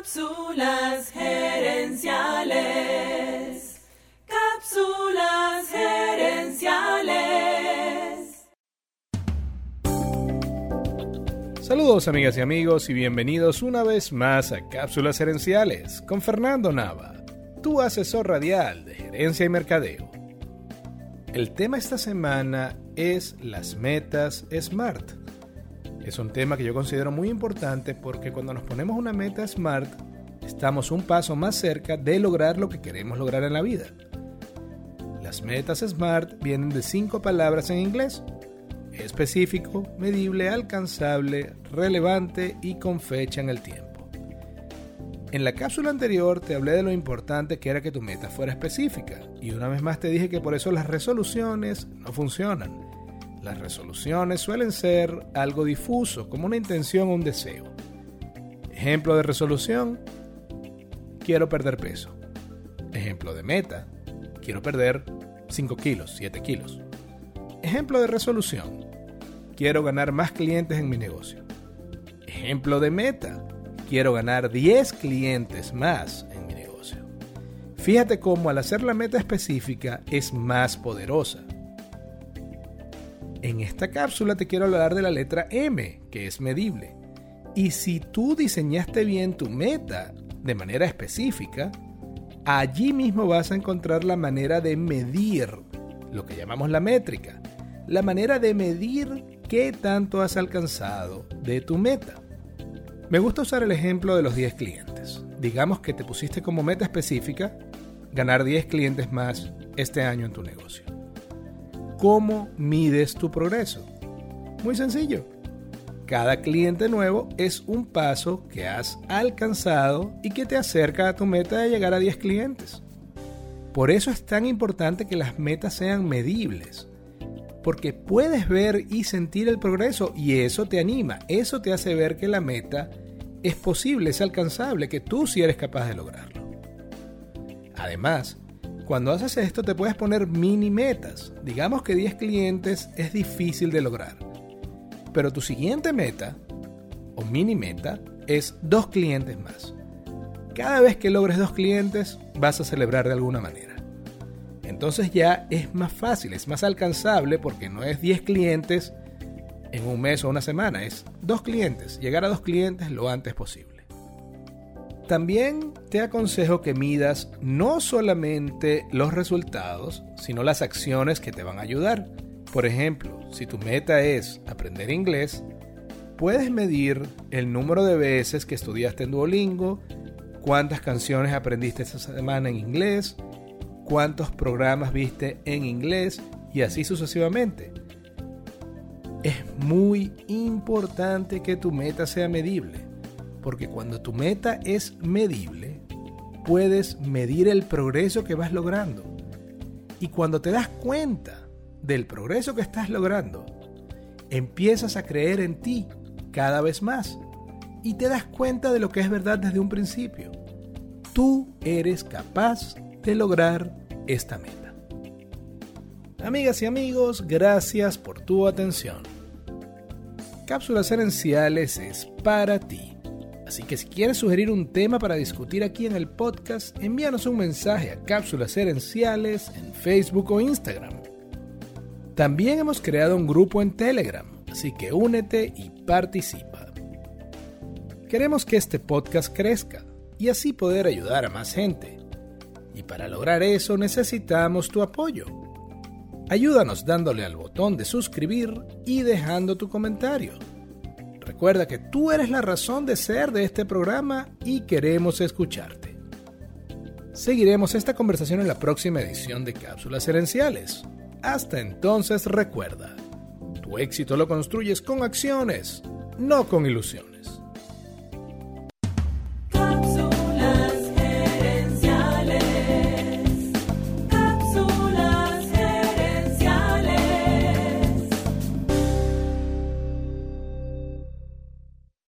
Cápsulas gerenciales. Cápsulas gerenciales. Saludos amigas y amigos y bienvenidos una vez más a Cápsulas gerenciales con Fernando Nava, tu asesor radial de gerencia y mercadeo. El tema esta semana es las metas SMART es un tema que yo considero muy importante porque cuando nos ponemos una meta SMART, estamos un paso más cerca de lograr lo que queremos lograr en la vida. Las metas SMART vienen de cinco palabras en inglés. Específico, medible, alcanzable, relevante y con fecha en el tiempo. En la cápsula anterior te hablé de lo importante que era que tu meta fuera específica y una vez más te dije que por eso las resoluciones no funcionan las resoluciones suelen ser algo difuso, como una intención o un deseo. Ejemplo de resolución, quiero perder peso. Ejemplo de meta, quiero perder 5 kilos, 7 kilos. Ejemplo de resolución, quiero ganar más clientes en mi negocio. Ejemplo de meta, quiero ganar 10 clientes más en mi negocio. Fíjate cómo al hacer la meta específica es más poderosa. En esta cápsula te quiero hablar de la letra M, que es medible. Y si tú diseñaste bien tu meta de manera específica, allí mismo vas a encontrar la manera de medir lo que llamamos la métrica, la manera de medir qué tanto has alcanzado de tu meta. Me gusta usar el ejemplo de los 10 clientes. Digamos que te pusiste como meta específica ganar 10 clientes más este año en tu negocio. ¿Cómo mides tu progreso? Muy sencillo. Cada cliente nuevo es un paso que has alcanzado y que te acerca a tu meta de llegar a 10 clientes. Por eso es tan importante que las metas sean medibles. Porque puedes ver y sentir el progreso y eso te anima, eso te hace ver que la meta es posible, es alcanzable, que tú sí eres capaz de lograrlo. Además, cuando haces esto te puedes poner mini metas. Digamos que 10 clientes es difícil de lograr. Pero tu siguiente meta, o mini meta, es dos clientes más. Cada vez que logres dos clientes vas a celebrar de alguna manera. Entonces ya es más fácil, es más alcanzable porque no es 10 clientes en un mes o una semana, es dos clientes, llegar a dos clientes lo antes posible. También te aconsejo que midas no solamente los resultados, sino las acciones que te van a ayudar. Por ejemplo, si tu meta es aprender inglés, puedes medir el número de veces que estudiaste en Duolingo, cuántas canciones aprendiste esta semana en inglés, cuántos programas viste en inglés y así sucesivamente. Es muy importante que tu meta sea medible porque cuando tu meta es medible, puedes medir el progreso que vas logrando. Y cuando te das cuenta del progreso que estás logrando, empiezas a creer en ti cada vez más y te das cuenta de lo que es verdad desde un principio. Tú eres capaz de lograr esta meta. Amigas y amigos, gracias por tu atención. Cápsulas Herenciales es para ti Así que si quieres sugerir un tema para discutir aquí en el podcast, envíanos un mensaje a Cápsulas Herenciales en Facebook o Instagram. También hemos creado un grupo en Telegram, así que únete y participa. Queremos que este podcast crezca y así poder ayudar a más gente. Y para lograr eso necesitamos tu apoyo. Ayúdanos dándole al botón de suscribir y dejando tu comentario. Recuerda que tú eres la razón de ser de este programa y queremos escucharte. Seguiremos esta conversación en la próxima edición de Cápsulas Herenciales. Hasta entonces recuerda, tu éxito lo construyes con acciones, no con ilusiones.